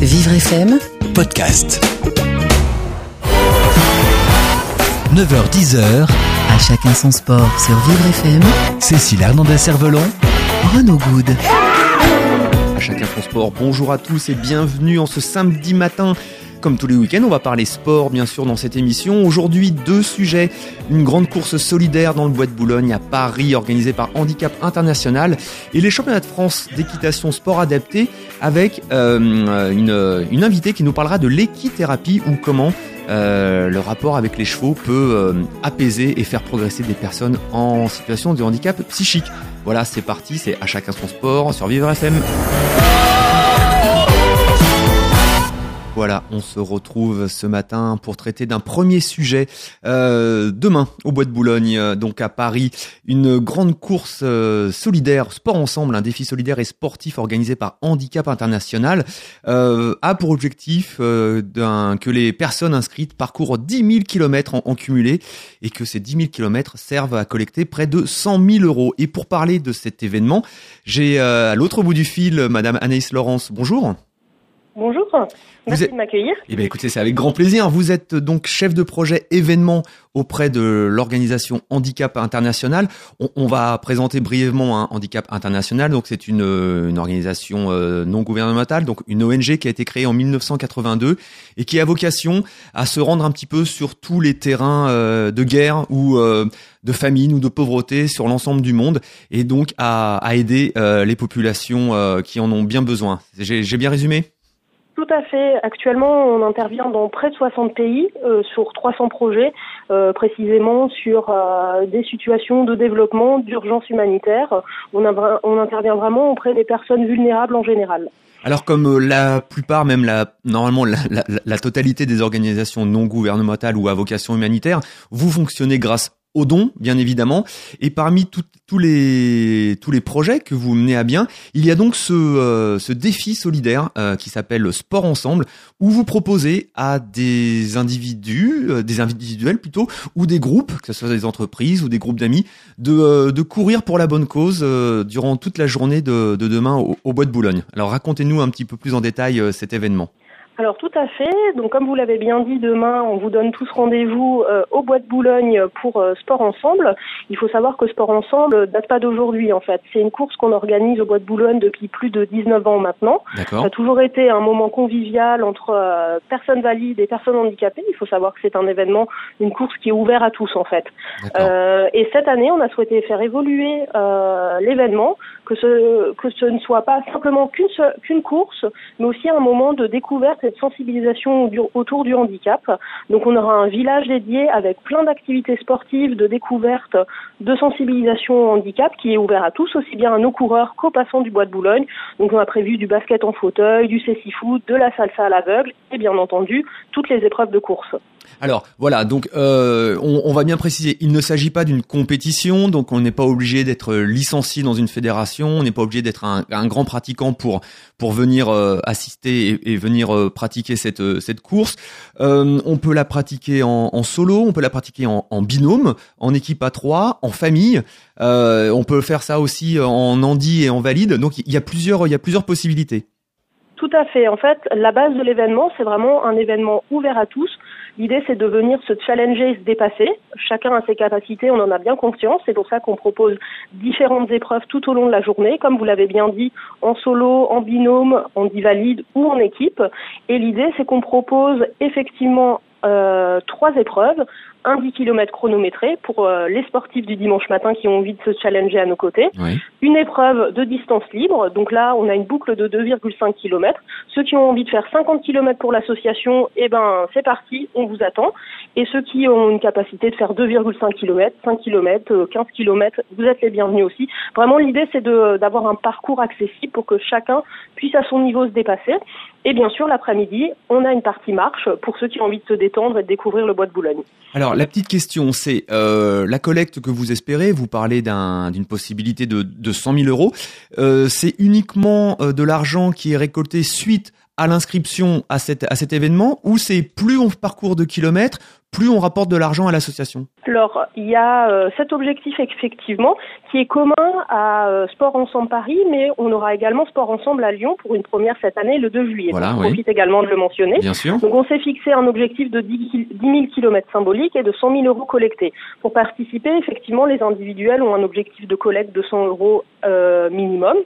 Vivre FM podcast. 9h-10h, À chacun son sport sur Vivre FM. Cécile Hernandez-Cervelon, Renaud Good. À chacun son sport, bonjour à tous et bienvenue en ce samedi matin. Comme tous les week-ends, on va parler sport bien sûr dans cette émission. Aujourd'hui, deux sujets. Une grande course solidaire dans le Bois de Boulogne à Paris organisée par Handicap International et les championnats de France d'équitation sport adapté avec euh, une, une invitée qui nous parlera de l'équithérapie ou comment euh, le rapport avec les chevaux peut euh, apaiser et faire progresser des personnes en situation de handicap psychique. Voilà, c'est parti, c'est à chacun son sport sur Vivre FM. Voilà, on se retrouve ce matin pour traiter d'un premier sujet. Euh, demain, au Bois de Boulogne, euh, donc à Paris, une grande course euh, solidaire, sport ensemble, un défi solidaire et sportif organisé par Handicap International, a pour objectif que les personnes inscrites parcourent 10 000 km en, cumulé et que ces 10 000 km servent à collecter près de 100 000 euros. Et pour parler de cet événement, j'ai à l'autre bout du fil Madame Anaïs Laurence. Bonjour. Bonjour, merci êtes- de m'accueillir. Eh bien, écoutez, c'est avec grand plaisir. Vous êtes donc chef de projet événement auprès de l'organisation Handicap International. On, on va présenter brièvement un Handicap International. Donc, c'est une, euh, une organisation euh, non gouvernementale, donc une ONG qui a été créée en 1982 et qui a vocation à se rendre un petit peu sur tous les terrains euh, de guerre ou de famine ou de pauvreté sur l'ensemble du monde et donc à, à aider les populations qui en ont bien besoin. J'ai bien résumé? Tout à fait. Actuellement, on intervient dans près de 60 pays euh, sur 300 projets, euh, précisément sur euh, des situations de développement, d'urgence humanitaire. On, intervient vraiment auprès des personnes vulnérables en général. Alors comme la plupart, même la normalement la- la totalité des organisations non gouvernementales ou à vocation humanitaire, vous fonctionnez grâce aux dons, bien évidemment. Et parmi tout- tous les tous les projets que vous menez à bien, il y a donc ce euh, ce défi solidaire euh, qui s'appelle le Sport Ensemble, où vous proposez à des individus, euh, des individuels plutôt, ou des groupes, que ce soit des entreprises ou des groupes d'amis, de de courir pour la bonne cause durant toute la journée de, de demain au, au Bois de Boulogne. Alors racontez-nous un petit peu plus en détail cet événement. Alors tout à fait. Donc comme vous l'avez bien dit, demain on vous donne tous rendez-vous euh, au Bois de Boulogne pour euh, Sport Ensemble. Il faut savoir que Sport Ensemble euh, date pas d'aujourd'hui en fait. C'est une course qu'on organise au Bois de Boulogne depuis plus de 19 ans maintenant. Ça a toujours été un moment convivial entre personnes valides et personnes handicapées. Il faut savoir que c'est un événement, une course qui est ouverte à tous en fait. Et cette année, on a souhaité faire évoluer l'événement, que ce que ce ne soit pas simplement qu'une qu'une course, mais aussi un moment de découverte et de sensibilisation autour du handicap. Donc, on aura un village dédié avec plein d'activités sportives, de découverte, de sensibilisation au handicap, qui est ouvert à tous, aussi bien à nos coureurs qu'aux passants du Bois de Boulogne. Donc, on a prévu du basket en fauteuil, du cécifoot, de la salsa à l'aveugle, et bien entendu toutes les épreuves de course. Alors voilà, donc euh, on, va bien préciser, il ne s'agit pas d'une compétition, donc on n'est pas obligé d'être licencié dans une fédération, on n'est pas obligé d'être un, grand pratiquant pour pour venir euh, assister et, venir euh, pratiquer cette cette course. On peut la pratiquer en, solo, on peut la pratiquer en, binôme, en équipe à trois, en famille. On peut faire ça aussi en handi et en valide. Donc il y a plusieurs il y a plusieurs possibilités. Tout à fait. En fait, la base de l'événement, c'est vraiment un événement ouvert à tous. L'idée, c'est de venir se challenger et se dépasser. Chacun a ses capacités, on en a bien conscience. C'est pour ça qu'on propose différentes épreuves tout au long de la journée, comme vous l'avez bien dit, en solo, en binôme, en dit valide ou en équipe. Et l'idée, c'est qu'on propose effectivement euh, trois épreuves. Un 10 km chronométré pour euh, les sportifs du dimanche matin qui ont envie de se challenger à nos côtés Oui. une épreuve de distance libre. Donc là, on a une boucle de 2,5 km. Ceux qui ont envie de faire 50 km pour l'association, eh ben, c'est parti, on vous attend. Et ceux qui ont une capacité de faire 2,5 km, 5 km, 15 km, vous êtes les bienvenus aussi. Vraiment, l'idée, c'est de, d'avoir un parcours accessible pour que chacun puisse à son niveau se dépasser. Et bien sûr, l'après-midi, on a une partie marche pour ceux qui ont envie de se détendre et de découvrir le bois de Boulogne. Alors la petite question, c'est euh, la collecte que vous espérez. Vous parlez d'un- d'une possibilité de, de 100 000 euros. Euh, c'est uniquement euh, de l'argent qui est récolté suite à l'inscription à, cette, à cet événement ou c'est plus on parcourt de kilomètres, plus on rapporte de l'argent à l'association Alors, il y a euh, cet objectif effectivement qui est commun à euh, Sport Ensemble Paris, mais on aura également Sport Ensemble à Lyon pour une première cette année, le 2 juillet. Voilà, je oui. profite également de le mentionner. Bien sûr. Donc on s'est fixé un objectif de 10 000 km symboliques et de 100 000 euros collectés. Pour participer, effectivement, les individuels ont un objectif de collecte de 100 euros euh, minimum.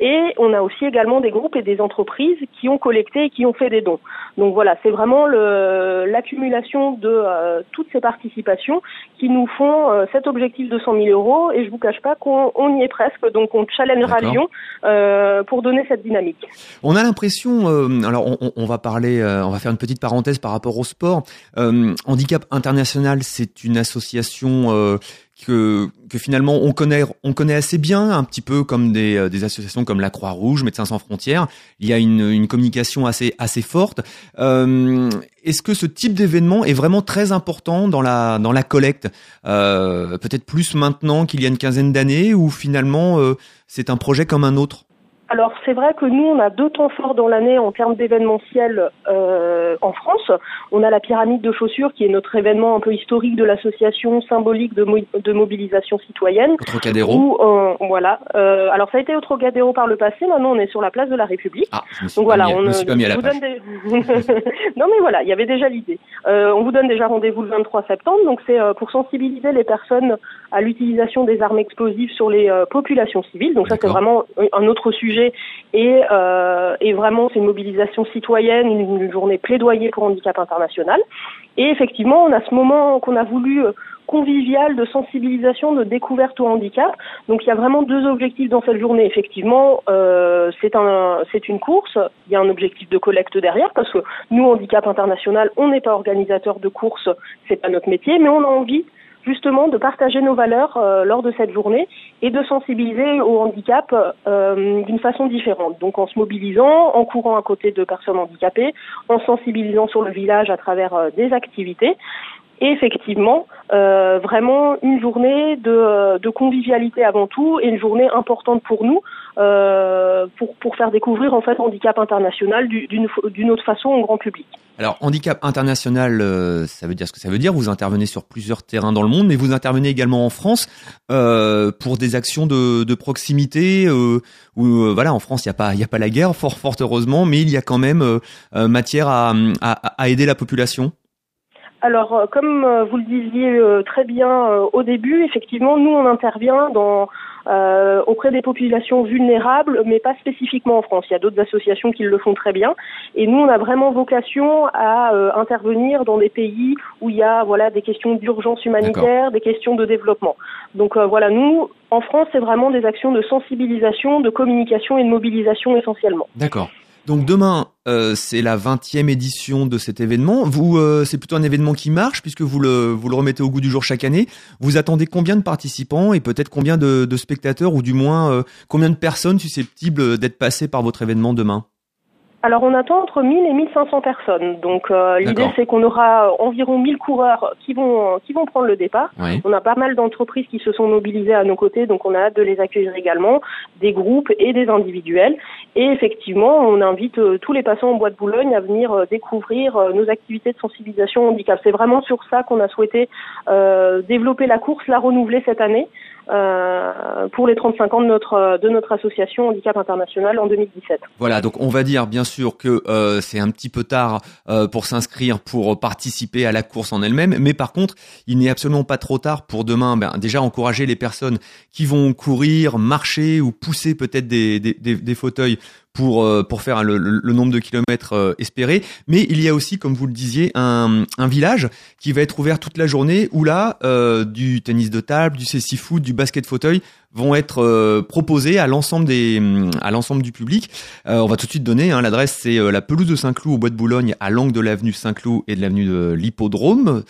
Et on a aussi également des groupes et des entreprises qui ont collecté et qui ont fait des dons. Donc voilà, c'est vraiment l'accumulation de euh, toutes ces participations qui nous font euh, cet objectif de 100 000 euros. Et je vous cache pas qu'on on y est presque. Donc on challengera. Lyon euh, pour donner cette dynamique. On a l'impression, alors on, va parler, on va faire une petite parenthèse par rapport au sport. Handicap International, c'est une association que, finalement on connaît, on connaît assez bien, un petit peu comme des, euh, associations comme la Croix-Rouge, Médecins sans frontières. Il y a une, communication assez, assez forte. Euh, Est-ce que ce type d'événement est vraiment très important dans la, dans la collecte? Euh, Peut-être plus maintenant qu'il y a une quinzaine d'années, ou finalement c'est un projet comme un autre? Alors c'est vrai que nous on a deux temps forts dans l'année en termes d'événementiel euh, en France. On a la pyramide de chaussures qui est notre événement un peu historique de l'association symbolique de, mo- de mobilisation citoyenne. Au Trocadéro Où, euh, voilà. Euh, alors ça a été au Trocadéro par le passé. Maintenant on est sur la place de la République. Ah, je me suis Donc pas voilà, mis, on je me suis pas mis à la vous page. donne des... non mais voilà, il y avait déjà l'idée. Euh, on vous donne déjà rendez-vous le 23 septembre, donc c'est euh, pour sensibiliser les personnes à l'utilisation des armes explosives sur les euh, populations civiles. Donc ça c'est vraiment un autre sujet et, euh, et vraiment c'est une mobilisation citoyenne, une, journée plaidoyer pour handicap international. Et effectivement, on a ce moment qu'on a voulu euh, convivial de sensibilisation, de découverte au handicap. Donc il y a vraiment deux objectifs dans cette journée. Effectivement, euh, c'est un, c'est une course. Il y a un objectif de collecte derrière parce que nous, handicap international, on n'est pas organisateur de course, c'est pas notre métier, mais on a envie justement de partager nos valeurs euh, lors de cette journée et de sensibiliser au handicap euh, d'une façon différente. Donc en se mobilisant, en courant à côté de personnes handicapées, en sensibilisant sur le village à travers euh, des activités. Effectivement, euh, vraiment une journée de, de convivialité avant tout et une journée importante pour nous euh, pour, pour faire découvrir en fait handicap international du- d'une autre façon au grand public. Alors, handicap international, euh, ça veut dire ce que ça veut dire. Vous intervenez sur plusieurs terrains dans le monde, mais vous intervenez également en France euh, pour des actions de, de proximité. Euh, où voilà, en France, il n'y a pas, il a pas la guerre, fort, fort heureusement, mais il y a quand même matière à, à, à aider la population. Alors, euh, comme euh, vous le disiez euh, très bien au début, effectivement, nous, on intervient dans, euh, auprès des populations vulnérables, mais pas spécifiquement en France. Il y a d'autres associations qui le font très bien. Et nous, on a vraiment vocation à euh, intervenir dans des pays où il y a voilà, des questions d'urgence humanitaire, des questions de développement. Donc euh, voilà, nous, en France, c'est vraiment des actions de sensibilisation, de communication et de mobilisation essentiellement. D'accord. Donc demain, euh, c'est la 20e édition de cet événement. Vous, euh, c'est plutôt un événement qui marche puisque vous le, vous le remettez au goût du jour chaque année. Vous attendez combien de participants et peut-être combien de, spectateurs ou du moins euh, combien de personnes susceptibles d'être passées par votre événement demain? Alors on attend entre 1000 et 1500 personnes. Donc euh, l'idée c'est qu'on aura environ 1000 coureurs qui vont qui vont prendre le départ. Oui. On a pas mal d'entreprises qui se sont mobilisées à nos côtés, donc on a hâte de les accueillir également, des groupes et des individuels. Et effectivement, on invite euh, tous les passants en Bois de Boulogne à venir euh, découvrir euh, nos activités de sensibilisation au handicap. C'est vraiment sur ça qu'on a souhaité euh, développer la course, la renouveler cette année. Euh, pour les 35 ans de notre de notre association Handicap International en 2017. Voilà, donc on va dire bien sûr que euh, c'est un petit peu tard euh, pour s'inscrire, pour participer à la course en elle-même, mais par contre, il n'est absolument pas trop tard pour demain ben, déjà encourager les personnes qui vont courir, marcher ou pousser peut-être des, des, des, des fauteuils pour euh, pour faire le, le- nombre de kilomètres euh, espéré. Mais il y a aussi, comme vous le disiez, un, un village qui va être ouvert toute la journée où là, euh, du tennis de table, du cécifoot, foot, du basket fauteuil vont être euh, proposés à l'ensemble des à l'ensemble du public. Euh, on va tout de suite donner hein, l'adresse, c'est euh, la pelouse de Saint-Cloud au Bois de Boulogne, à l'angle de l'avenue Saint-Cloud et de l'avenue de l'Hippodrome.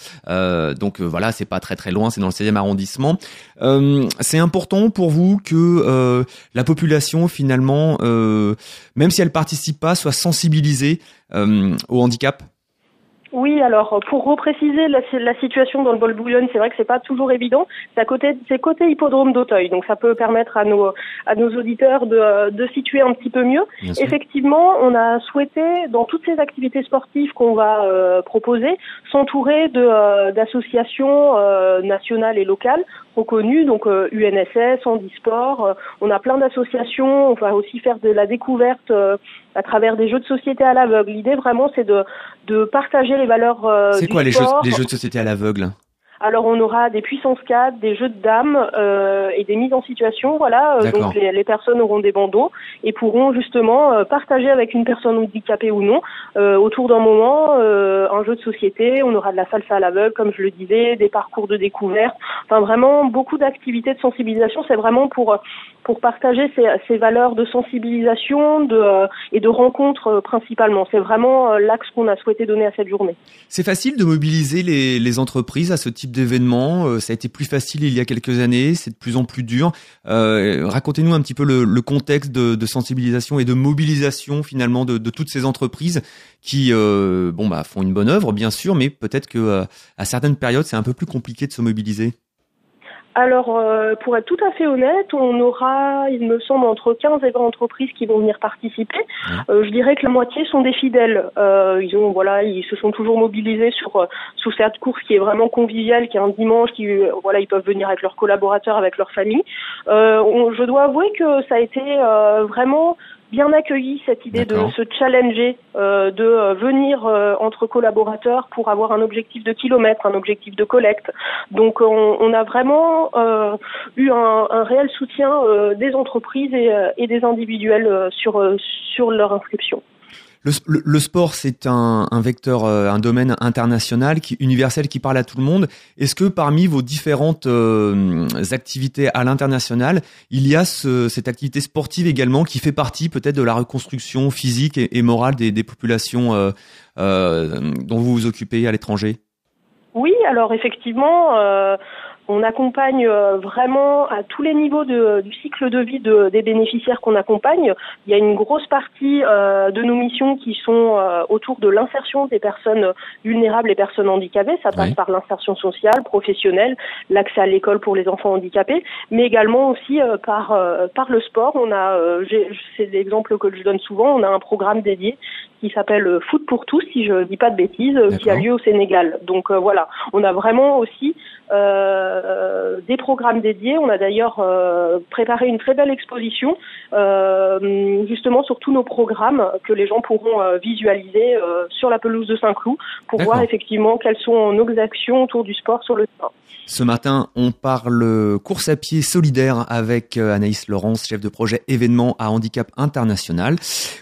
Donc voilà, c'est pas très très loin, c'est dans le 16e arrondissement. C'est important pour vous que la population finalement, même si elle participe pas, soit sensibilisée au handicap. Oui, alors pour repréciser la, la situation dans le bol bouillonne, c'est vrai que c'est pas toujours évident. C'est côté, c'est côté hippodrome d'Auteuil, donc ça peut permettre à nos à nos auditeurs de, de situer un petit peu mieux. Effectivement, on a souhaité dans toutes ces activités sportives qu'on va euh, proposer s'entourer de euh, d'associations euh, nationales et locales reconnues, donc UNSS, Handisport. on a plein d'associations. On va aussi faire de la découverte à travers des jeux de société à l'aveugle. L'idée vraiment, c'est de de partager les valeurs euh, C'est quoi les jeux, les jeux de société à l'aveugle? Alors on aura des puissances 4, des jeux de dames euh, et des mises en situation. Voilà, euh, donc les, les, personnes auront des bandeaux et pourront justement euh, partager avec une personne handicapée ou non euh, autour d'un moment un jeu de société. On aura de la salsa à l'aveugle, comme je le disais, des parcours de découverte. Enfin vraiment beaucoup d'activités de sensibilisation. C'est vraiment pour pour partager ces, ces, valeurs de sensibilisation de, et de rencontre principalement. C'est vraiment l'axe qu'on a souhaité donner à cette journée. C'est facile de mobiliser les, les entreprises à ce type d'événements. Euh, ça a été plus facile il y a quelques années, c'est de plus en plus dur. Euh, racontez-nous un petit peu le, contexte de, sensibilisation et de mobilisation finalement de, toutes ces entreprises qui euh, bon bah font une bonne œuvre bien sûr, mais peut-être que à certaines périodes c'est un peu plus compliqué de se mobiliser. Alors, euh, pour être tout à fait honnête, on aura, il me semble, entre 15 et 20 entreprises qui vont venir participer. Euh, je dirais que la moitié sont des fidèles. Euh, ils ont, voilà, ils se sont toujours mobilisés sur sous cette course qui est vraiment conviviale, qui est un dimanche, qui, voilà, ils peuvent venir avec leurs collaborateurs, avec leur famille. je dois avouer que ça a été vraiment bien accueilli cette idée de se challenger, euh, de euh, venir euh, entre collaborateurs pour avoir un objectif de kilomètre, un objectif de collecte. Donc on, on a vraiment euh, eu un, un, réel soutien des entreprises et, et des individuels sur sur leur inscription. Le, sport, c'est un, vecteur, euh, un domaine international, qui, universel, qui parle à tout le monde. Est-ce que parmi vos différentes euh, activités à l'international, il y a cette activité sportive également qui fait partie peut-être de la reconstruction physique et, morale des, populations euh, dont vous vous occupez à l'étranger? Oui, alors effectivement on accompagne euh, vraiment à tous les niveaux de, du cycle de vie de, des bénéficiaires qu'on accompagne. Il y a une grosse partie euh, de nos missions qui sont euh, autour de l'insertion des personnes vulnérables et personnes handicapées. Ça passe par l'insertion sociale, professionnelle, l'accès à l'école pour les enfants handicapés, mais également aussi par par le sport. On a, c'est l'exemple que je donne souvent, on a un programme dédié qui s'appelle Foot pour tous, si je dis pas de bêtises, qui a lieu au Sénégal. Donc voilà, on a vraiment aussi euh, des programmes dédiés. On a d'ailleurs euh, préparé une très belle exposition euh, justement sur tous nos programmes que les gens pourront visualiser sur la pelouse de Saint-Cloud pour voir effectivement quelles sont nos actions autour du sport sur le terrain. Ce matin, on parle course à pied solidaire avec Anaïs Laurence, chef de projet événement à handicap international.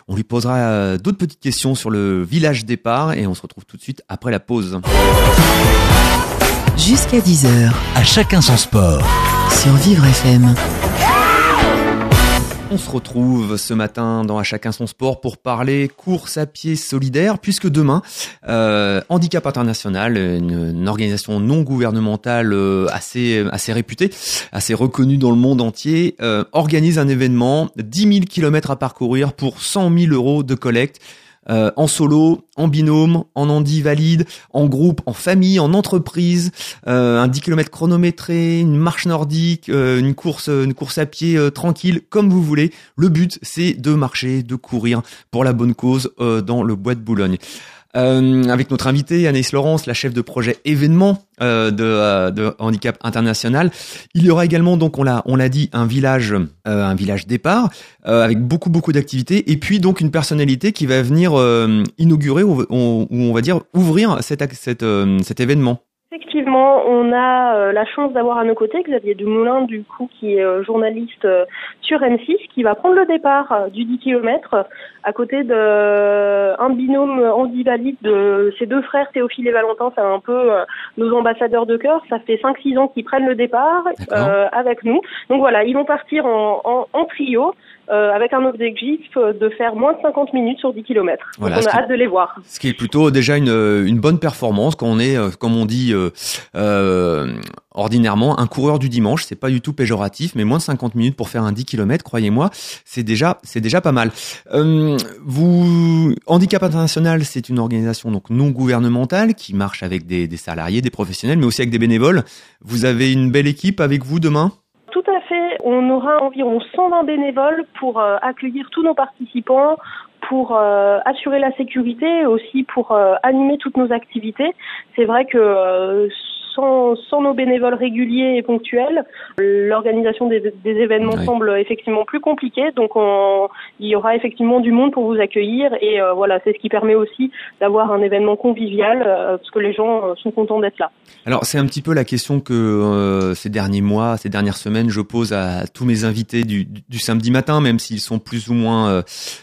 On lui posera d'autres petites questions sur le village départ et on se retrouve tout de suite après la pause. Jusqu'à 10h. À chacun son sport. Sur Vivre FM. On se retrouve ce matin dans À chacun son sport pour parler course à pied solidaire, puisque demain, euh, Handicap International, une, organisation non gouvernementale euh, assez assez réputée, assez reconnue dans le monde entier, euh, organise un événement 10 000 km à parcourir pour 100 000 euros de collecte. Euh, en solo, en binôme, en handi valide, en groupe, en famille, en entreprise, euh, un 10 km chronométré, une marche nordique, euh, une course une course à pied tranquille, comme vous voulez. Le but, c'est de marcher, de courir pour la bonne cause dans le bois de Boulogne. Euh, avec notre invité Anaïs Laurence, la chef de projet événement euh, de, euh, de, handicap international. Il y aura également donc on l'a on l'a dit un village un village départ avec beaucoup beaucoup d'activités et puis donc une personnalité qui va venir inaugurer ou, on va dire ouvrir cet cet événement. Effectivement, on a euh, la chance d'avoir à nos côtés Xavier Dumoulin, du coup, qui est euh, journaliste euh, sur M6, qui va prendre le départ du 10 km à côté d'un binôme handivalide de ses deux frères, Théophile et Valentin. C'est un peu nos ambassadeurs de cœur. Ça fait 5-6 ans qu'ils prennent le départ avec nous. Donc voilà, ils vont partir en, en, en trio avec un objectif de faire moins de 50 minutes sur 10 km. Voilà, Donc on a hâte de les voir. Ce qui est plutôt déjà une, une bonne performance quand on est, euh, comme on dit euh, euh, ordinairement, un coureur du dimanche. C'est pas du tout péjoratif, mais moins de 50 minutes pour faire un 10 km, croyez-moi, c'est déjà, c'est déjà pas mal. Euh, vous, Handicap International, c'est une organisation donc non gouvernementale qui marche avec des, des salariés, des professionnels, mais aussi avec des bénévoles. Vous avez une belle équipe avec vous demain? Tout à fait. On aura environ 120 bénévoles pour euh, accueillir tous nos participants, pour euh, assurer la sécurité et aussi pour euh, animer toutes nos activités. C'est vrai que sans, sans nos bénévoles réguliers et ponctuels, l'organisation des, des événements semble effectivement plus compliquée. Donc on, il y aura effectivement du monde pour vous accueillir et euh, voilà, c'est ce qui permet aussi d'avoir un événement convivial euh, parce que les gens euh, sont contents d'être là. Alors c'est un petit peu la question que ces derniers mois, ces dernières semaines, je pose à tous mes invités du, samedi matin, même s'ils sont plus ou moins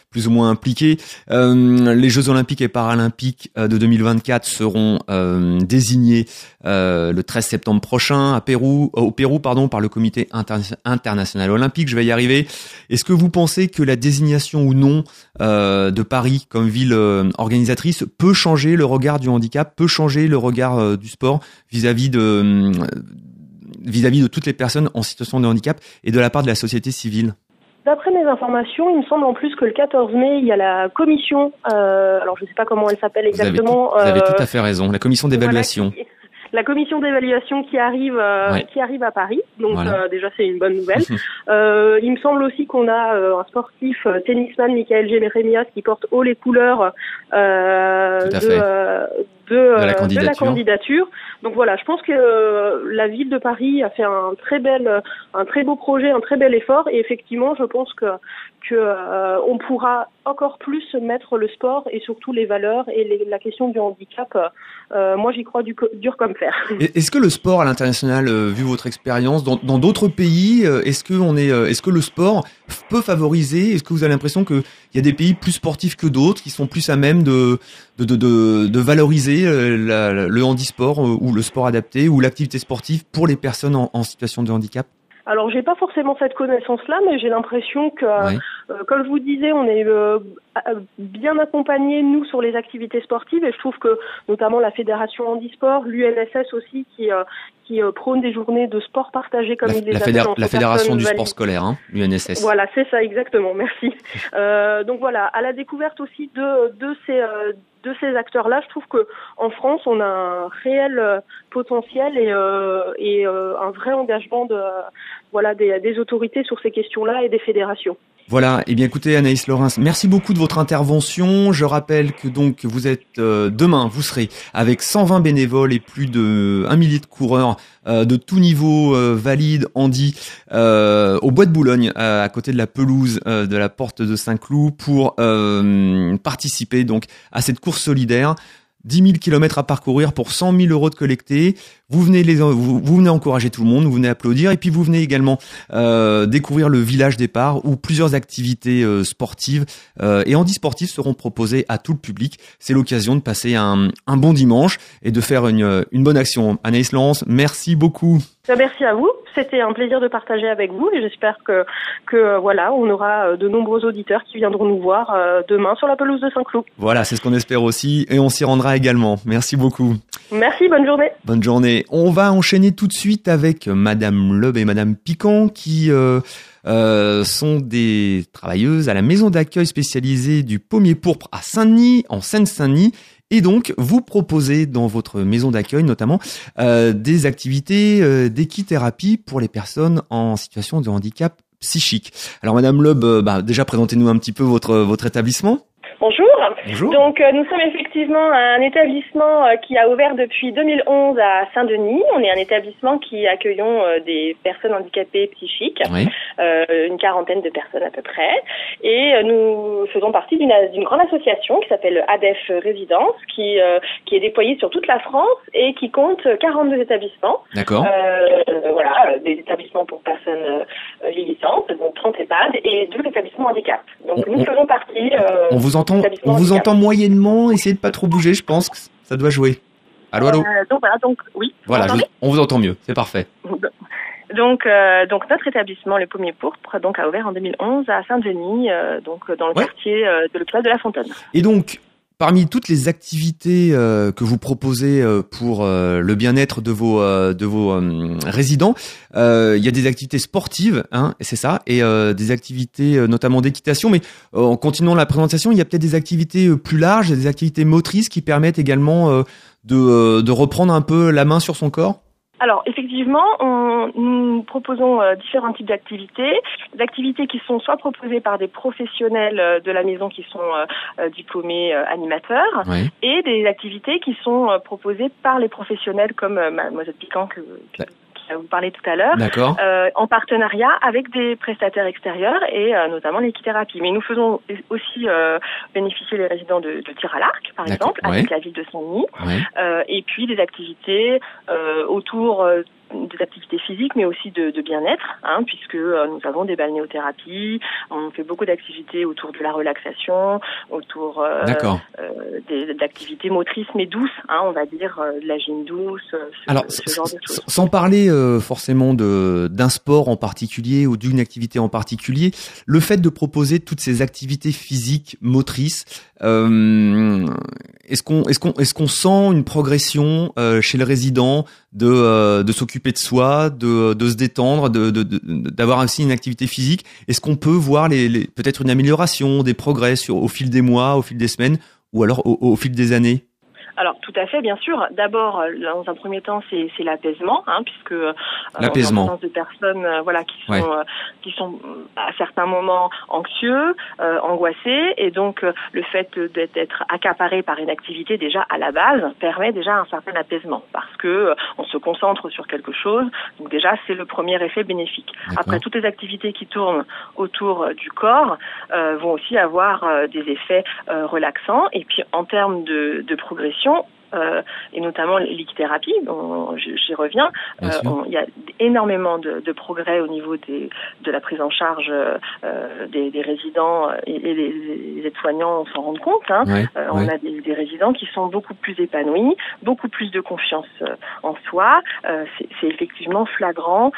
plus ou moins impliqués. Euh, les Jeux Olympiques et Paralympiques euh, de 2024 seront euh, désignés le 13 septembre prochain à Pérou, au Pérou pardon, par le Comité inter- international olympique. Je vais y arriver. Est-ce que vous pensez que la désignation ou non de Paris comme ville organisatrice peut changer le regard du handicap, peut changer le regard du sport vis-à-vis de vis-à-vis de toutes les personnes en situation de handicap et de la part de la société civile? D'après mes informations, il me semble en plus que le 14 mai, il y a la commission, euh, alors je ne sais pas comment elle s'appelle vous avez, tout, exactement. vous avez euh, tout à fait raison. La commission d'évaluation. voilà, la commission d'évaluation qui arrive euh, Ouais. qui arrive à Paris, donc Voilà. euh, déjà c'est une bonne nouvelle. Euh, il me semble aussi qu'on a euh, un sportif euh, tennisman, Michael Jérémias, qui porte haut les couleurs euh, de, euh, euh, la de la candidature. Donc voilà, je pense que euh, la ville de Paris a fait un très bel, un très beau projet, un très bel effort, et effectivement, je pense que que euh, on pourra encore plus mettre le sport et surtout les valeurs et les- la question du handicap. euh, moi, j'y crois du, dur comme fer. Est-ce que le sport à l'international, euh, vu votre expérience dans d'autres pays, euh, est-ce que on est, euh, est-ce que le sport peut favoriser? Est-ce que vous avez l'impression que il y a des pays plus sportifs que d'autres qui sont plus à même de, de, de valoriser euh, la- le handisport euh, ou le sport adapté ou l'activité sportive pour les personnes en, en situation de handicap Alors, j'ai pas forcément cette connaissance-là, mais j'ai l'impression que, euh, comme je vous disais, on est euh, bien accompagnés nous sur les activités sportives, et je trouve que notamment la fédération handisport, l'UNSS aussi, qui euh, qui prône des journées de sport partagé comme La, il les la la fédération du sport scolaire, hein, l'UNSS. Voilà, c'est ça exactement. Merci. Donc voilà, à la découverte aussi de de ces de ces acteurs-là, je trouve que en France, on a un réel euh, potentiel et euh, euh, un vrai engagement de voilà des, des autorités sur ces questions-là et des fédérations. Voilà, et bien écoutez Anaïs Laurens, merci beaucoup de votre intervention. Je rappelle que donc vous êtes euh, demain, vous serez avec 120 bénévoles et plus de un millier de coureurs euh, de tout niveau, euh, valide, euh, au bois de Boulogne, à côté de la pelouse de la porte de Saint-Cloud, pour participer donc à cette course solidaire. 10 000 kilomètres à parcourir pour 100 000 euros de collectés. Vous venez les, vous, vous venez encourager tout le monde, vous venez applaudir, et puis vous venez également euh, découvrir le village départ où plusieurs activités euh, sportives euh, et handisportives seront proposées à tout le public. C'est l'occasion de passer un, un bon dimanche et de faire une, une bonne action. Anaïs Laurence, merci beaucoup. Ben, Merci à vous. C'était un plaisir de partager avec vous et j'espère que que euh, voilà, on aura euh, de nombreux auditeurs qui viendront nous voir euh, demain sur la pelouse de Saint-Cloud. Voilà, c'est ce qu'on espère aussi et on s'y rendra également. Merci beaucoup. Merci, bonne journée. Bonne journée. On va enchaîner tout de suite avec Madame Loeb et Madame Piquant qui euh, euh, sont des travailleuses à la maison d'accueil spécialisée du Pommier Pourpre à Saint-Denis, en Seine-Saint-Denis. Et donc, vous proposez dans votre maison d'accueil notamment euh, des activités euh, d'équithérapie pour les personnes en situation de handicap psychique. Alors, Madame Loeb, euh, bah, déjà présentez-nous un petit peu votre votre établissement. Bonjour. Bonjour. Donc euh, nous sommes effectivement un établissement euh, qui a ouvert depuis 2011 à Saint-Denis. On est un établissement qui accueillons euh, des personnes handicapées psychiques, Oui. une quarantaine de personnes à peu près. Et nous faisons partie d'une grande association qui s'appelle ADEF Résidence, qui, qui est déployée sur toute la France et qui compte 42 établissements. D'accord. Euh, voilà, des établissements pour personnes vieillissantes, donc 30 EHPAD, et deux établissements handicap. Donc On- nous on- faisons partie. euh, On vous entend, établissement on vous entend moyennement. Essayez de pas trop bouger. Je pense que ça doit jouer. Allô, allô. Euh, donc voilà, donc oui. Voilà, vous- on vous entend mieux. C'est parfait. Donc, euh, donc notre établissement, le Pommier Pourpre, donc a ouvert en 2011 à Saint-Denis, euh, donc dans le Ouais. quartier de l'hôpital de la Fontaine. Et donc, parmi toutes les activités euh, que vous proposez euh, pour euh, le bien-être de vos de vos résidents, il y a des activités sportives, hein, c'est ça, et des activités notamment d'équitation. Mais en continuant la présentation, il y a peut-être des activités plus larges, des activités motrices qui permettent également de, de reprendre un peu la main sur son corps? Alors effectivement, on, nous proposons euh, différents types d'activités, des activités qui sont soit proposées par des professionnels euh, de la maison qui sont euh, euh, diplômés euh, animateurs, Oui. et des activités qui sont euh, proposées par les professionnels comme euh, Mademoiselle Piquant que, que- vous parlé tout à l'heure. Euh, en partenariat avec des prestataires extérieurs et euh, notamment l'équithérapie. Mais nous faisons aussi euh, bénéficier les résidents de, de tir à l'arc, par exemple, avec ouais. la ville de Saint-Denis, Ouais. et puis des activités autour des activités physiques, mais aussi de, de bien-être, hein, puisque euh, nous avons des balnéothérapies, on fait beaucoup d'activités autour de la relaxation, autour euh, euh, d'activités motrices mais douces, hein, on va dire euh, de la gym douce, euh, ce, Alors, ce genre de choses. sans parler euh, forcément d'un sport en particulier ou d'une activité en particulier, le fait de proposer toutes ces activités physiques motrices, est-ce qu'on est-ce qu'on est-ce qu'on sent une progression euh, chez le résident de euh, de s'occuper de soi, de de se détendre, de de- de- d'avoir aussi une activité physique? Est-ce qu'on peut voir les, peut-être une amélioration, des progrès au fil des mois, au fil des semaines ou alors au fil des années? Alors tout à fait, bien sûr. D'abord, euh, dans un premier temps, c'est c'est l'apaisement, hein, puisque euh, L'apaisement. de personnes, euh, voilà, qui sont Ouais. euh, qui sont euh, à certains moments anxieux, euh, angoissés, et donc le fait d'être d'être accaparé par une activité déjà à la base permet déjà un certain apaisement, parce que euh, on se concentre sur quelque chose. Donc déjà, c'est le premier effet bénéfique. Après, toutes les activités qui tournent autour du corps euh, vont aussi avoir euh, des effets euh, relaxants. Et puis, en termes de, de progression, situation euh, et notamment j- j'y reviens, euh, on- il y a énormément de, de progrès au niveau des, de la prise en charge euh, des, des résidents et, et les, les aides-soignants s'en rendent compte. Hein. Ouais, Euh, ouais. On a des, des résidents qui sont beaucoup plus épanouis, beaucoup plus de confiance en soi. C'est- effectivement flagrant.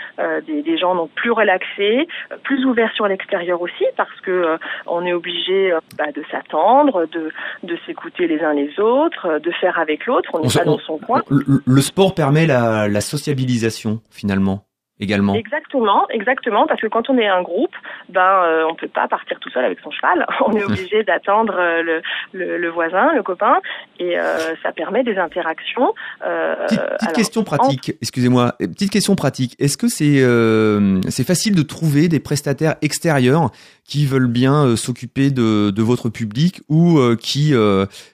Des, gens donc plus relaxés, plus ouverts sur l'extérieur aussi, parce que on est obligé bah, de s'attendre, de, de s'écouter les uns les autres, de faire avec l'autre. On On n'est se- pas on- dans son coin. Le, le sport permet la, la sociabilisation finalement également. Exactement, exactement, parce que quand on est un groupe, ben euh, on peut pas partir tout seul avec son cheval. On est obligé d'attendre euh, le, le, le voisin, le copain, et euh, ça permet des interactions. Euh, Petite, petite alors, question pratique, excusez-moi, petite question pratique. Est-ce que c'est c'est facile de trouver des prestataires extérieurs qui veulent bien s'occuper de, de votre public ou qui,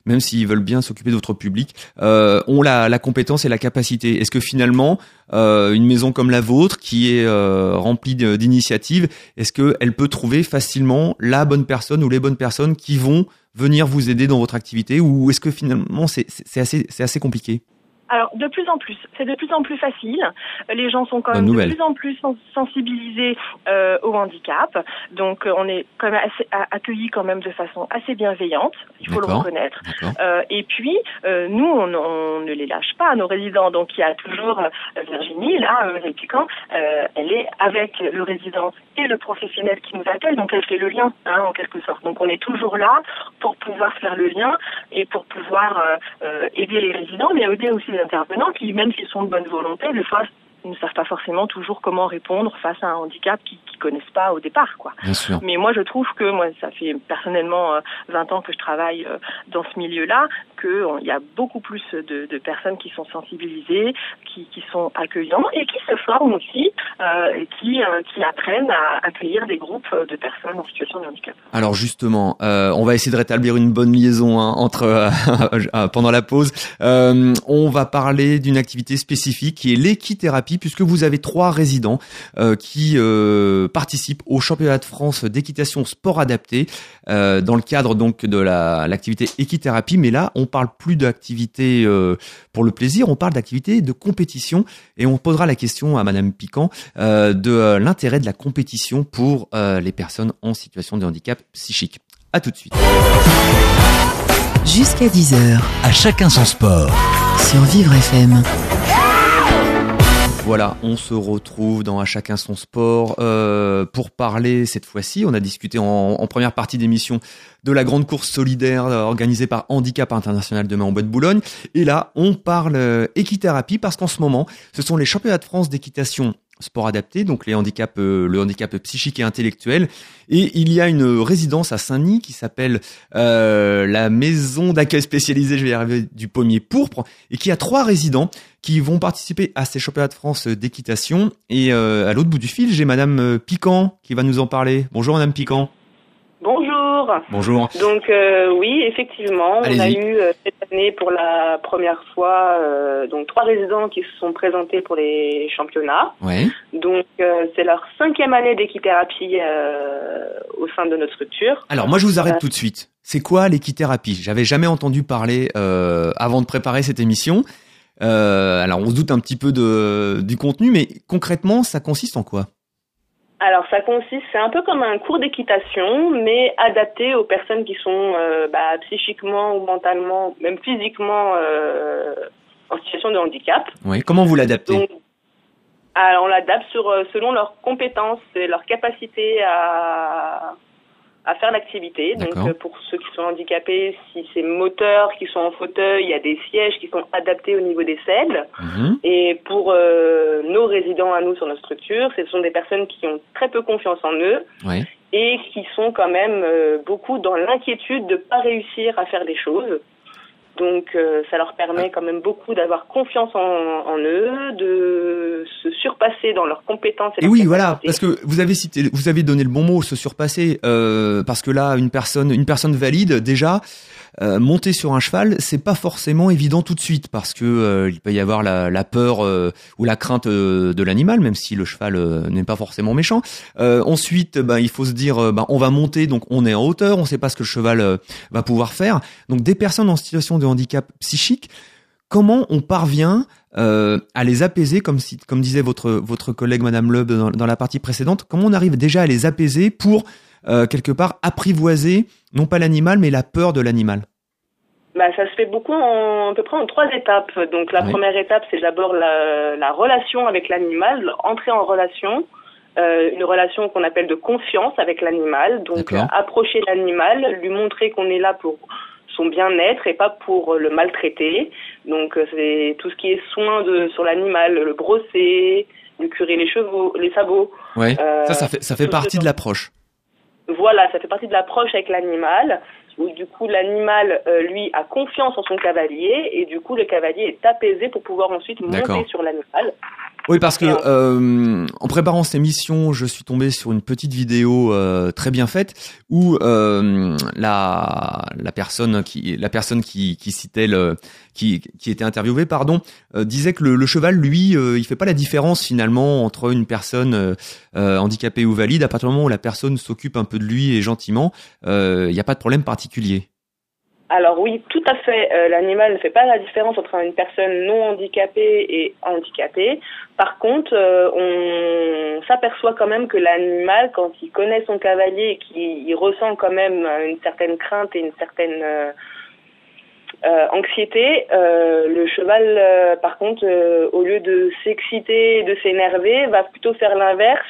même s'ils veulent bien s'occuper de votre public, ont la, la compétence et la capacité? Est-ce que finalement, une maison comme la vôtre, qui est euh, remplie d'initiatives, est-ce qu'elle peut trouver facilement la bonne personne ou les bonnes personnes qui vont venir vous aider dans votre activité ou est-ce que finalement c'est assez compliqué? Alors, de plus en plus, c'est de plus en plus facile. Les gens sont quand même de plus en plus sens- sensibilisés euh, au handicap. Donc, euh, on est quand même assez, accueillis quand même de façon assez bienveillante, il faut le reconnaître. Euh, et puis, euh, nous, on, on ne les lâche pas, nos résidents. Donc, il y a toujours euh, Virginie, là, euh, euh, elle est avec le résident et le professionnel qui nous accueille. Donc, elle fait le lien, hein, en quelque sorte. Donc, on est toujours là pour pouvoir faire le lien et pour pouvoir aider les résidents, mais aider aussi intervenants qui, même s'ils sont de bonne volonté, des fois, ne savent pas forcément toujours comment répondre face à un handicap qu'ils ne connaissent pas au départ, quoi. Bien sûr. Mais moi, je trouve que moi, ça fait personnellement euh, 20 ans que je travaille euh, dans ce milieu-là, qu'il y a beaucoup plus de, de personnes qui sont sensibilisées, qui, qui sont accueillants et qui se forment aussi euh, et qui, euh, qui apprennent à accueillir des groupes de personnes en situation de handicap. Alors justement, euh, on va essayer de rétablir une bonne liaison hein, entre euh, euh, pendant la pause. Euh, on va parler d'une activité spécifique qui est l'équithérapie, puisque vous avez trois résidents euh, qui euh, participent au championnat de France d'équitation sport adapté euh, dans le cadre donc de la l'activité équithérapie. Mais là, on parle plus d'activité euh, pour le plaisir, on parle d'activité de compétition et on posera la question à Madame Piquant euh, de euh, l'intérêt de la compétition pour euh, les personnes en situation de handicap psychique. À tout de suite. Jusqu'à 10h À chacun son sport. sur Vivre FM. Voilà, on se retrouve dans À chacun son sport euh, pour parler cette fois-ci. On a discuté en, première partie d'émission de la grande course solidaire euh, organisée par Handicap International demain en Bois de Boulogne. Et là, on parle euh, équithérapie parce qu'en ce moment, ce sont les championnats de France d'équitation sport adapté, donc les handicaps, euh, le handicap psychique et intellectuel. Et il y a une résidence à Saint-Denis qui s'appelle euh, la maison d'accueil spécialisée, je vais y arriver, du pommier pourpre, et qui a trois résidents qui vont participer à ces championnats de France d'équitation. Et euh, à l'autre bout du fil, j'ai Madame Piquant qui va nous en parler. Bonjour Madame Piquant. Bonjour. Bonjour. Donc euh, oui, effectivement, on a eu euh, cette année pour la première fois euh, donc trois résidents qui se sont présentés pour les championnats. Ouais. Donc euh, c'est leur cinquième année d'équithérapie au sein de notre structure. Alors moi je vous arrête tout de suite. C'est quoi l'équithérapie? J'avais jamais entendu parler avant de préparer cette émission. Alors on se doute un petit peu de, du contenu, mais concrètement ça consiste en quoi? Alors ça consiste, c'est un peu comme un cours d'équitation, mais adapté aux personnes qui sont euh, bah, psychiquement ou mentalement, même physiquement euh, en situation de handicap. Oui. Comment vous l'adaptez? Alors on l'adapte sur euh, selon leurs compétences et leur capacité à à faire l'activité. Donc euh, pour ceux qui sont handicapés, si c'est moteur, qui sont en fauteuil, il y a des sièges qui sont adaptés au niveau des selles. Mhm. Et pour euh, nos résidents à nous sur notre structure, ce sont des personnes qui ont très peu confiance en eux et qui sont quand même euh, beaucoup dans l'inquiétude de pas réussir à faire des choses. Donc euh, ça leur permet quand même beaucoup d'avoir confiance en, en eux, de se surpasser dans leurs compétences. Et, oui, voilà, parce que vous avez cité, vous avez donné le bon mot, se surpasser, euh, parce que là, une personne, une personne valide, déjà, euh, monter sur un cheval, c'est pas forcément évident tout de suite, parce que euh, il peut y avoir la, la peur euh, ou la crainte euh, de l'animal, même si le cheval euh, n'est pas forcément méchant. Ensuite, ben, il faut se dire, ben, on va monter, donc on est en hauteur, on sait pas ce que le cheval va pouvoir faire. Donc des personnes en situation de handicap psychique, comment on parvient euh, à les apaiser, comme, si, comme disait votre, votre collègue Madame dans, dans la partie précédente, comment on arrive déjà à les apaiser pour, euh, quelque part, apprivoiser, non pas l'animal, mais la peur de l'animal Bah, ça se fait beaucoup en, à peu près en trois étapes. Donc la Oui. première étape, c'est d'abord la, la relation avec l'animal, entrer en relation, euh, une relation qu'on appelle de confiance avec l'animal. Donc approcher l'animal, lui montrer qu'on est là pour son bien-être et pas pour le maltraiter. Donc euh, c'est tout ce qui est soin de sur l'animal, le brosser, lui curer les chevaux, les sabots. Ouais. Euh, ça, ça fait, ça fait partie de l'approche. Voilà, ça fait partie de l'approche avec l'animal, où du coup l'animal, euh, lui, a confiance en son cavalier, et du coup le cavalier est apaisé pour pouvoir ensuite monter sur l'animal. Oui, parce que euh, en préparant cette émission, je suis tombé sur une petite vidéo euh, très bien faite où euh, la la personne qui la personne qui, qui citait le qui qui était interviewée, pardon, euh, disait que le, le cheval, lui, euh, il fait pas la différence finalement entre une personne handicapée ou valide. À partir du moment où la personne s'occupe un peu de lui et gentiment, euh, il n'y a pas de problème particulier. Alors oui, tout à fait, euh, l'animal ne fait pas la différence entre une personne non handicapée et handicapée. Par contre, euh, on s'aperçoit quand même que l'animal, quand il connaît son cavalier et qu'il il ressent quand même une certaine crainte et une certaine euh, euh, anxiété, euh, le cheval, euh, par contre, euh, au lieu de s'exciter de s'énerver, va plutôt faire l'inverse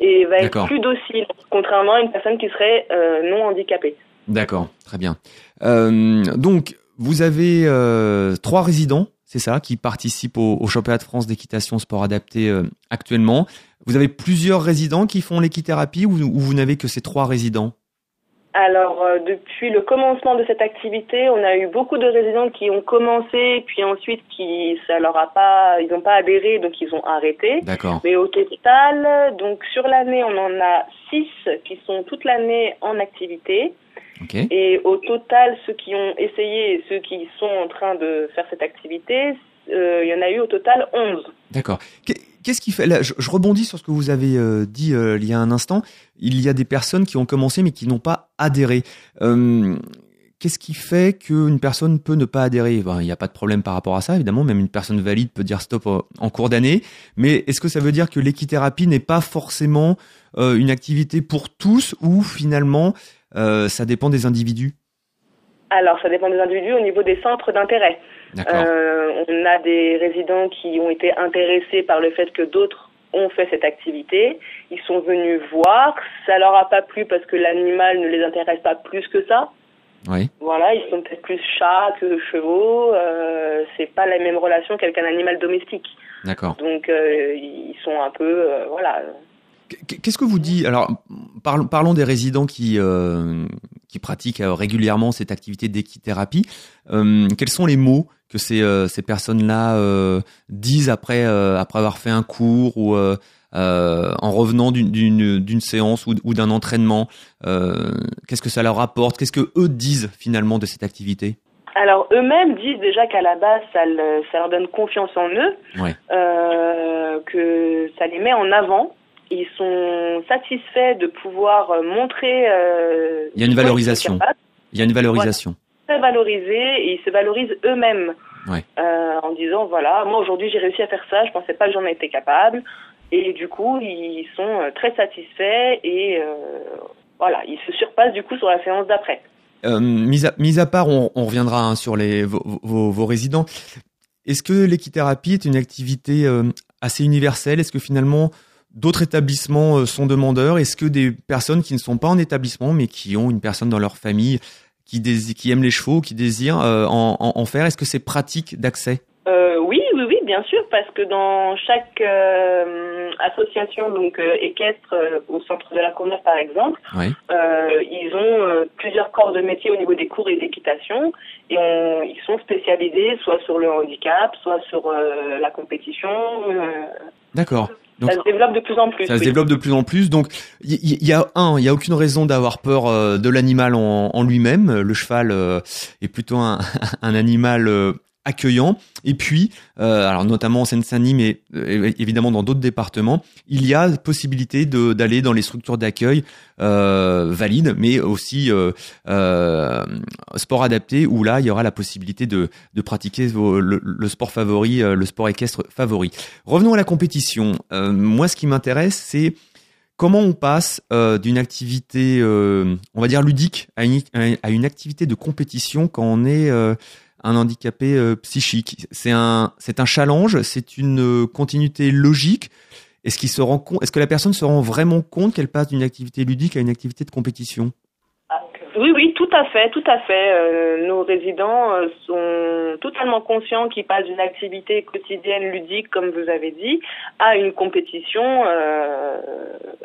et va être plus docile, contrairement à une personne qui serait euh, non handicapée. D'accord, très bien. Euh, donc, vous avez euh, trois résidents, c'est ça, qui participent au, championnat de France d'équitation sport adapté euh, actuellement. Vous avez plusieurs résidents qui font l'équithérapie ou, ou vous n'avez que ces trois résidents? Alors, euh, depuis le commencement de cette activité, on a eu beaucoup de résidents qui ont commencé, puis ensuite qui ça leur a pas, ils n'ont pas adhéré, donc ils ont arrêté. D'accord. Mais au total, donc sur l'année, on en a six qui sont toute l'année en activité. Ok. Et au total, ceux qui ont essayé et ceux qui sont en train de faire cette activité, euh, il y en a eu au total 11. D'accord. Qu'est- Qu'est-ce qui fait là, je, rebondis sur ce que vous avez euh, dit euh, il y a un instant. Il y a des personnes qui ont commencé mais qui n'ont pas adhéré. Euh, Qu'est-ce qui fait qu'une personne peut ne pas adhérer? Ben, Il n'y a pas de problème par rapport à ça, évidemment. Même une personne valide peut dire stop euh, en cours d'année. Mais est-ce que ça veut dire que l'équithérapie n'est pas forcément une activité pour tous ou finalement ça dépend des individus? Alors, ça dépend des individus au niveau des centres d'intérêt. Euh, on a des résidents qui ont été intéressés par le fait que d'autres ont fait cette activité. Ils sont venus voir. Ça leur a pas plu parce que l'animal ne les intéresse pas plus que ça. Oui. Voilà, ils sont peut-être plus chats que chevaux. Euh, c'est pas la même relation qu'avec un animal domestique. D'accord. Donc euh, ils sont un peu, euh, voilà. Qu'est-ce que vous dites? Alors, parlons, parlons des résidents qui euh, qui pratiquent euh, régulièrement cette activité d'équithérapie. quels sont les mots que ces ces personnes-là disent après après avoir fait un cours ou euh, en revenant d'une séance ou, ou d'un entraînement euh, Qu'est-ce que ça leur apporte? Qu'est-ce que eux disent finalement de cette activité? Alors eux-mêmes disent déjà qu'à la base ça, ça, leur donne confiance en eux, ouais. euh, que ça les met en avant. Ils sont satisfaits de pouvoir montrer. Euh, Il y a une valorisation. Il y a une valorisation. Très valorisés et ils se valorisent eux-mêmes ouais. euh, en disant voilà moi aujourd'hui j'ai réussi à faire ça, je pensais pas que j'en étais capable. Et du coup, ils sont euh, très satisfaits et euh, voilà, ils se surpassent du coup sur la séance d'après. Euh, mis, à, mis à part, on, on reviendra hein, sur les, vos, vos, vos résidents. Est-ce que l'équithérapie est une activité euh, assez universelle? Est-ce que finalement d'autres établissements euh, sont demandeurs Est-ce que des personnes qui ne sont pas en établissement mais qui ont une personne dans leur famille qui, qui aiment les chevaux, qui désirent euh, en, en, en, faire, est-ce que c'est pratique d'accès? Oui, oui, oui, bien sûr, parce que dans chaque euh, association donc euh, équestre euh, au centre de la Courneuve par exemple, oui. ils ont plusieurs corps de métier au niveau des cours et d'équitation et on, ils sont spécialisés soit sur le handicap, soit sur la compétition. D'accord. Donc, ça se développe de plus en plus. Ça oui. se développe de plus en plus. Donc, il y, y, a un, il y a aucune raison d'avoir peur euh, de l'animal en, en lui-même. Le cheval euh, est plutôt un, un animal euh, accueillant. Et puis, euh, alors notamment en Seine-Saint-Denis, mais euh, évidemment dans d'autres départements, il y a possibilité d'aller dans les structures d'accueil euh, valides, mais aussi sport adapté, où là, il y aura la possibilité de, de pratiquer le, sport favori, le sport équestre favori. Revenons à la compétition. moi, ce qui m'intéresse, c'est comment on passe d'une activité, on va dire ludique, à une, à une activité de compétition quand on est un handicapé euh, psychique. C'est un, c'est un challenge, c'est une continuité logique. Est-ce qu'il se rend compte, est-ce que la personne se rend vraiment compte qu'elle passe d'une activité ludique à une activité de compétition? Oui, oui, tout à fait, tout à fait. Euh, nos résidents euh, sont totalement conscients qu'ils passent d'une activité quotidienne ludique, comme vous avez dit, à une compétition euh,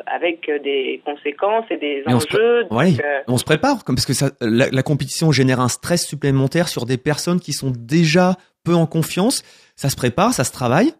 avec des conséquences et des Mais enjeux. On se, ouais, on se prépare, parce que ça, la, la compétition génère un stress supplémentaire sur des personnes qui sont déjà peu en confiance. Ça se prépare, ça se travaille.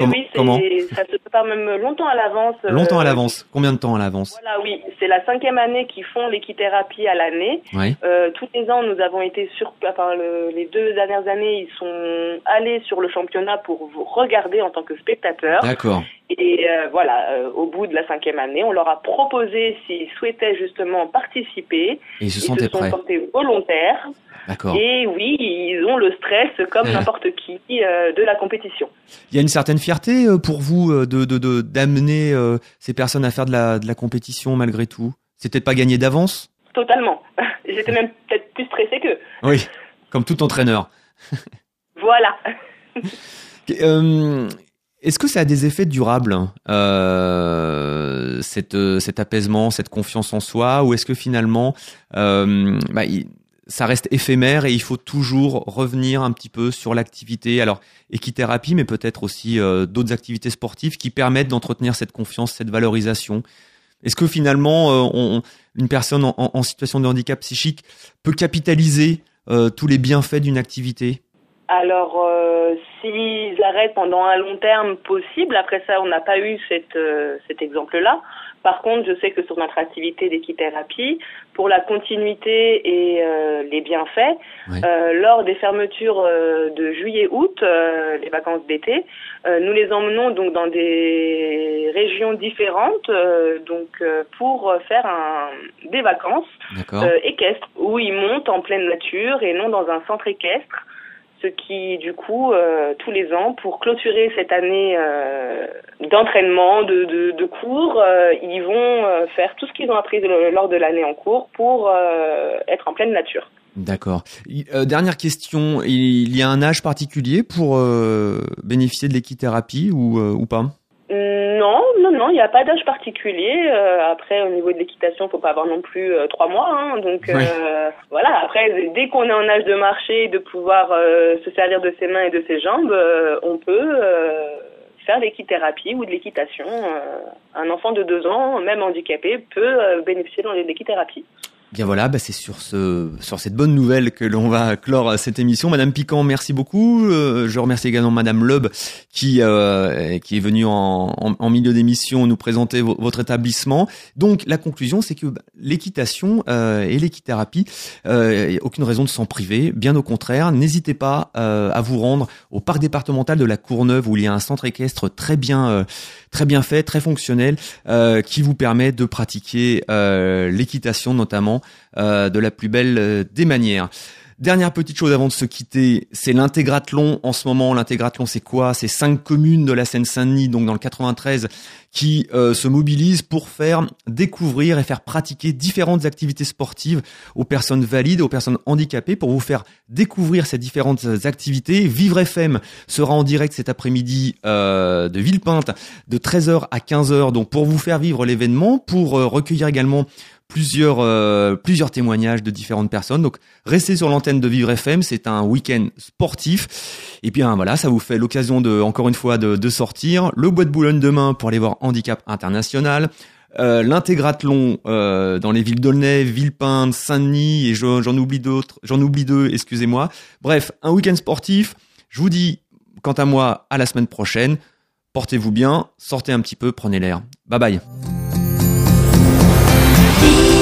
Oui, oui, comment ça se prépare même longtemps à l'avance. Longtemps à l'avance. Combien de temps à l'avance Voilà, oui, c'est la cinquième année qu'ils font l'équithérapie à l'année. Ouais. Euh, tous les ans, nous avons été sur, enfin, le, les deux dernières années, ils sont allés sur le championnat pour vous regarder en tant que spectateur. D'accord. Et euh, voilà, euh, au bout de la cinquième année, on leur a proposé s'ils souhaitaient justement participer. Et ils se, ils sentaient se sont portés volontaires. D'accord. Et oui, ils ont le stress comme n'importe qui euh, de la compétition. Il y a une certaine fierté euh, pour vous euh, de de d'amener euh, ces personnes à faire de la de la compétition malgré tout? C'est peut-être pas gagné d'avance? Totalement. J'étais même peut-être plus stressée qu'eux. Oui, comme tout entraîneur. voilà. euh, est-ce que ça a des effets durables, euh, cette, cet apaisement, cette confiance en soi, ou est-ce que finalement, euh, bah, ça reste éphémère et il faut toujours revenir un petit peu sur l'activité, alors équithérapie, mais peut-être aussi euh, d'autres activités sportives qui permettent d'entretenir cette confiance, cette valorisation. Est-ce que finalement, euh, une personne en, situation de handicap psychique peut capitaliser euh, tous les bienfaits d'une activité? Alors, s'ils arrêtent pendant un long terme possible, après ça, on n'a pas eu cette, cet exemple-là. Par contre, je sais que sur notre activité d'équithérapie, pour la continuité et euh, les bienfaits, oui. lors des fermetures euh, de juillet-août, euh, les vacances d'été, euh, nous les emmenons donc dans des régions différentes, euh, donc pour faire un, des vacances équestres où ils montent en pleine nature et non dans un centre équestre ce qui, du coup, euh, tous les ans, pour clôturer cette année euh, d'entraînement, de, cours, euh, ils vont faire tout ce qu'ils ont appris lors de l'année en cours pour être en pleine nature. D'accord. Dernière question, il y a un âge particulier pour bénéficier de l'équithérapie ou pas? Non, non, non, il n'y a pas d'âge particulier. après, au niveau de l'équitation, faut pas avoir non plus trois mois. Hein, donc voilà. Après, dès qu'on est en âge de marcher, de pouvoir se servir de ses mains et de ses jambes, on peut faire l'équithérapie ou de l'équitation. un enfant de deux ans, même handicapé, peut bénéficier de l'équithérapie. Bien voilà, bah c'est sur ce sur cette bonne nouvelle que l'on va clore cette émission. Madame Piquant, merci beaucoup. Euh, je remercie également Madame Loeb qui euh, qui est venue en, en, milieu d'émission nous présenter votre établissement. Donc la conclusion, c'est que bah, l'équitation euh, et l'équithérapie, a aucune raison de s'en priver. Bien au contraire, n'hésitez pas à vous rendre au parc départemental de la Courneuve où il y a un centre équestre très bien très bien fait, très fonctionnel, qui vous permet de pratiquer l'équitation notamment euh, de la plus belle euh, des manières. Dernière petite chose avant de se quitter, c'est l'intégrathlon. En ce moment, l'intégrathlon, c'est quoi? C'est cinq communes de la Seine-Saint-Denis, donc dans le 93, qui euh, se mobilisent pour faire découvrir et faire pratiquer différentes activités sportives aux personnes valides, aux personnes handicapées, pour vous faire découvrir ces différentes activités. Vivre FM sera en direct cet après-midi de Villepinte de 13h à 15h, donc pour vous faire vivre l'événement, pour recueillir également plusieurs euh, plusieurs témoignages de différentes personnes. Donc restez sur l'antenne de Vivre FM, c'est un week-end sportif. Et bien voilà, ça vous fait l'occasion de encore une fois de, sortir. Le bois de Boulogne demain pour aller voir Handicap International. Euh, l'intégrathlon euh, dans les villes d'Aulnay, Villepinte, Saint-Denis et j'en oublie d'autres, j'en oublie deux, excusez-moi. Bref, un week-end sportif. Je vous dis, quant à moi, à la semaine prochaine. Portez-vous bien, sortez un petit peu, prenez l'air. Bye bye. Be